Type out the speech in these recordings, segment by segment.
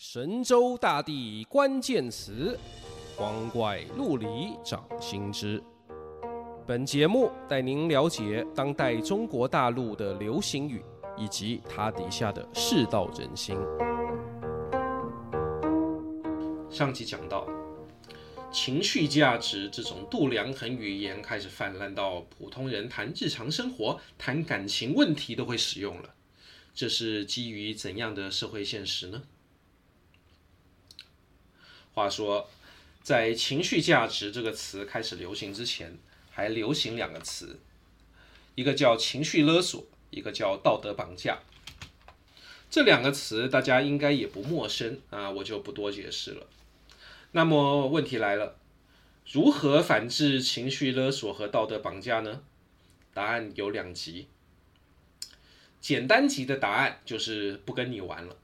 神州大地关键词，光怪陆离掌心之。本节目带您了解当代中国大陆的流行语，以及它底下的世道人心。上集讲到，情绪价值这种度量衡语言开始泛滥到普通人谈日常生活、谈感情问题都会使用了。这是基于怎样的社会现实呢？话说，在“情绪价值”这个词开始流行之前，还流行两个词，一个叫“情绪勒索”，一个叫“道德绑架”。这两个词大家应该也不陌生啊，我就不多解释了。那么问题来了，如何反制情绪勒索和道德绑架呢？答案有两极。简单级的答案就是不跟你玩了。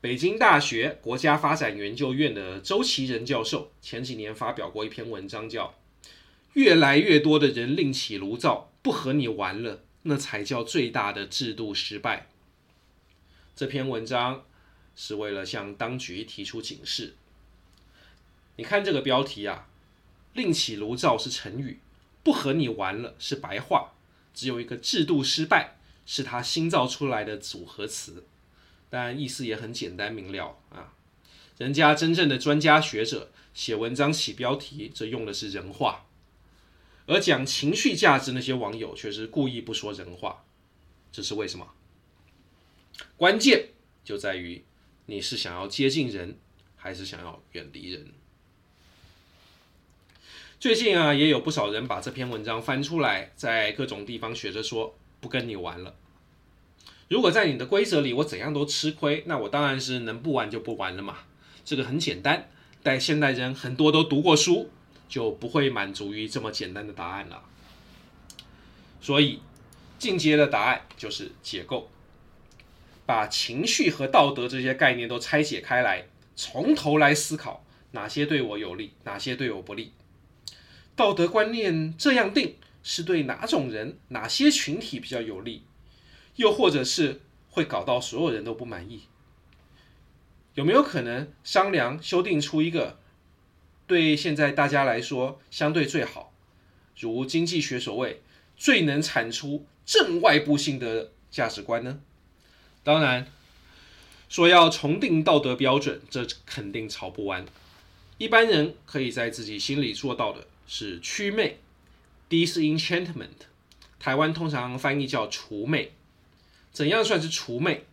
北京大学国家发展研究院的周其仁教授前几年发表过一篇文章，叫《越来越多的人另起炉灶，不和你玩了，那才叫最大的制度失败》。这篇文章是为了向当局提出警示。你看这个标题啊，“另起炉灶”是成语，“不和你玩了”是白话，只有一个“制度失败”是他新造出来的组合词。但意思也很简单明了啊，人家真正的专家学者写文章起标题，这用的是人话，而讲情绪价值那些网友却是故意不说人话，这是为什么？关键就在于你是想要接近人，还是想要远离人。最近啊，也有不少人把这篇文章翻出来，在各种地方学着说，不跟你玩了。如果在你的规则里，我怎样都吃亏，那我当然是能不玩就不玩了嘛。这个很简单，但现代人很多都读过书，就不会满足于这么简单的答案了。所以，进阶的答案就是解构，把情绪和道德这些概念都拆解开来，从头来思考哪些对我有利，哪些对我不利。道德观念这样定，是对哪种人、哪些群体比较有利？又或者是会搞到所有人都不满意，有没有可能商量修订出一个对现在大家来说相对最好，如经济学所谓最能产出正外部性的价值观呢？当然，说要重定道德标准，这肯定吵不完。一般人可以在自己心里做到的是祛魅 （disenchantment），台湾通常翻译叫除魅。怎样算是除魅？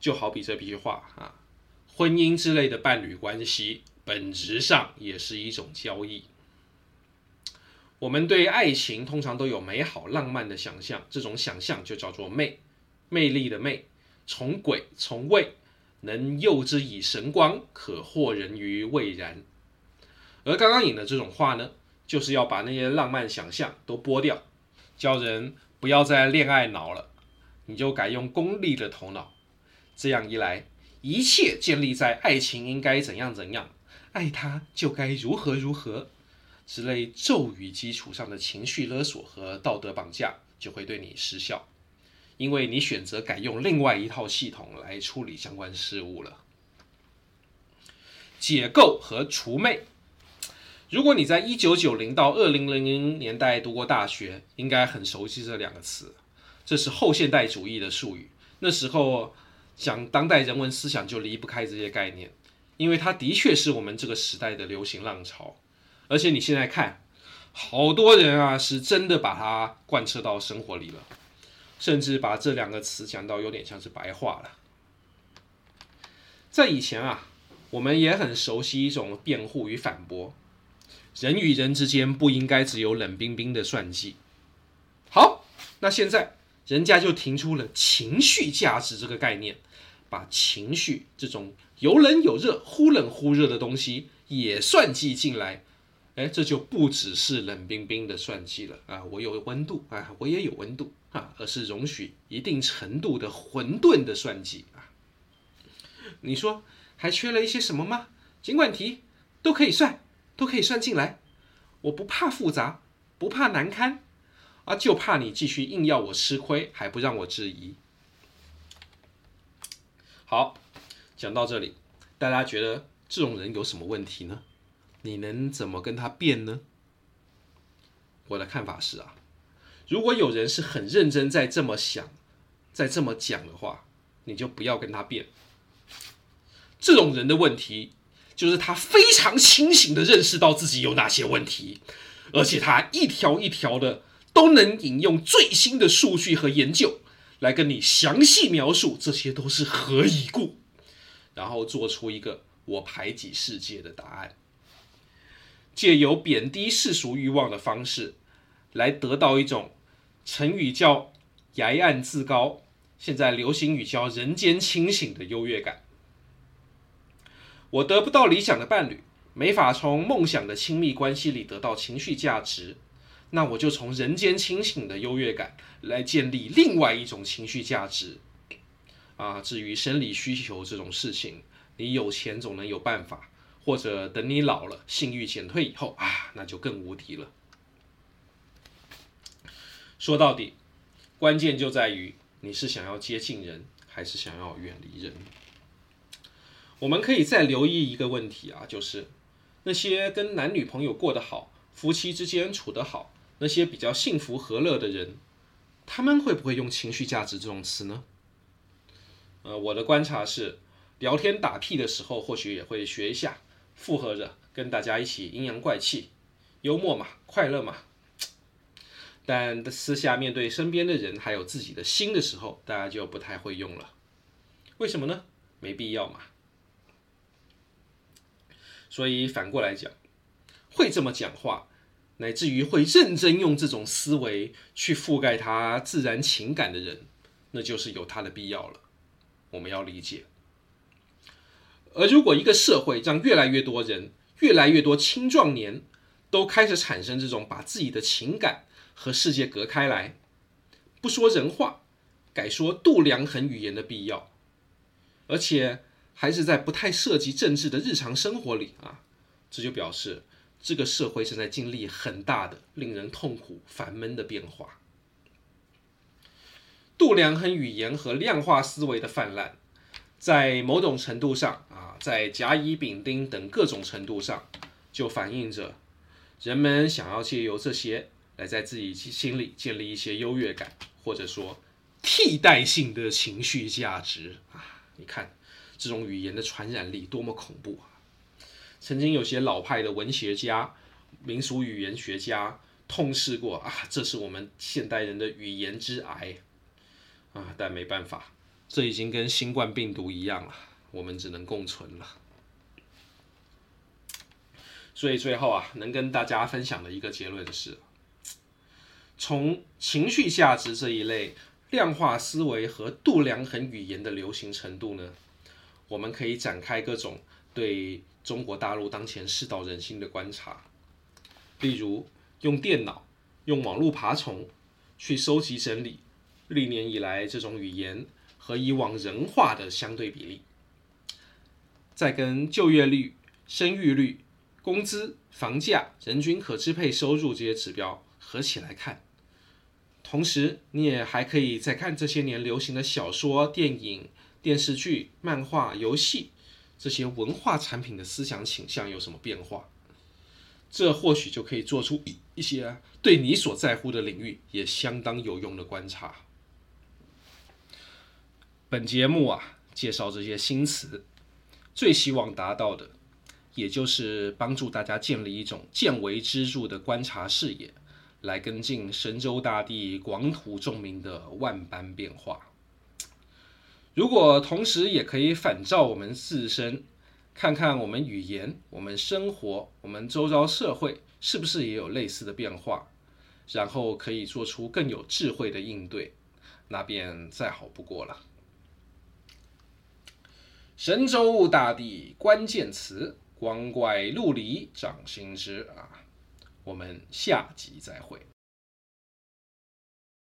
就好比这句话啊，婚姻之类的伴侣关系，本质上也是一种交易。我们对爱情通常都有美好浪漫的想象，这种想象就叫做魅，魅力的魅，从鬼从畏，能诱之以神光，可惑人于未然。而刚刚引的这种话呢，就是要把那些浪漫想象都剥掉，叫人不要再恋爱脑了。你就改用功利的头脑，这样一来，一切建立在爱情应该怎样怎样，爱他就该如何如何之类咒语基础上的情绪勒索和道德绑架就会对你失效，因为你选择改用另外一套系统来处理相关事务了。解构和除魅，如果你在一九九零到二零零零年代读过大学，应该很熟悉这两个词。这是后现代主义的术语。那时候讲当代人文思想就离不开这些概念，因为它的确是我们这个时代的流行浪潮。而且你现在看，好多人啊是真的把它贯彻到生活里了，甚至把这两个词讲到有点像是白话了。在以前啊，我们也很熟悉一种辩护与反驳：人与人之间不应该只有冷冰冰的算计。好，那现在。人家就提出了情绪价值这个概念，把情绪这种有冷有热、忽冷忽热的东西也算计进来，哎，这就不只是冷冰冰的算计了啊！我有温度啊，我也有温度啊，而是容许一定程度的混沌的算计啊。你说还缺了一些什么吗？尽管提，都可以算，都可以算进来。我不怕复杂，不怕难堪。啊，就怕你继续硬要我吃亏，还不让我质疑。好，讲到这里，大家觉得这种人有什么问题呢？你能怎么跟他辩呢？我的看法是啊，如果有人是很认真在这么想，在这么讲的话，你就不要跟他辩。这种人的问题就是他非常清醒的认识到自己有哪些问题，而且他一条一条的都能引用最新的数据和研究来跟你详细描述这些都是何以故。然后做出一个我排挤世界的答案，借由贬低世俗欲望的方式，来得到一种成语叫“崖岸自高”，现在流行语叫“人间清醒”的优越感。我得不到理想的伴侣，没法从梦想的亲密关系里得到情绪价值，那我就从人间清醒的优越感来建立另外一种情绪价值。啊，至于生理需求这种事情，你有钱总能有办法，或者等你老了，性欲减退以后啊，那就更无敌了。说到底，关键就在于你是想要接近人，还是想要远离人。我们可以再留意一个问题啊，就是那些跟男女朋友过得好、夫妻之间处得好、那些比较幸福和乐的人，他们会不会用情绪价值这种词呢？呃，我的观察是，聊天打屁的时候，或许也会学一下，附和着跟大家一起阴阳怪气，幽默嘛，快乐嘛。但私下面对身边的人，还有自己的心的时候，大家就不太会用了。为什么呢？没必要嘛。所以反过来讲，会这么讲话，乃至于会认真用这种思维去覆盖他自然情感的人，那就是有他的必要了。我们要理解，而如果一个社会让越来越多人、越来越多青壮年都开始产生这种把自己的情感和世界隔开来，不说人话，改说度量衡语言的必要，而且还是在不太涉及政治的日常生活里啊，这就表示这个社会正在经历很大的、令人痛苦、烦闷的变化。度量衡语言和量化思维的泛滥，在某种程度上啊，在甲乙丙丁等各种程度上，就反映着人们想要借由这些来在自己心里建立一些优越感，或者说替代性的情绪价值啊。你看这种语言的传染力多么恐怖啊！曾经有些老派的文学家、民俗语言学家痛斥过啊，这是我们现代人的语言之癌。啊，但没办法，这已经跟新冠病毒一样了，我们只能共存了。所以最后啊，能跟大家分享的一个结论是：从情绪价值这一类量化思维和度量衡语言的流行程度呢，我们可以展开各种对中国大陆当前世道人心的观察，例如用电脑、用网络爬虫去收集整理。历年以来，这种语言和以往人话的相对比例，再跟就业率、生育率、工资、房价、人均可支配收入这些指标合起来看，同时你也还可以再看这些年流行的小说、电影、电视剧、漫画、游戏这些文化产品的思想倾向有什么变化，这或许就可以做出一些对你所在乎的领域也相当有用的观察。本节目啊，介绍这些新词，最希望达到的，也就是帮助大家建立一种见微知著的观察视野，来跟进神州大地广土众民的万般变化。如果同时也可以反照我们自身，看看我们语言、我们生活、我们周遭社会是不是也有类似的变化，然后可以做出更有智慧的应对，那便再好不过了。神州大地关键词，光怪陆离，掌心之啊！我们下集再会。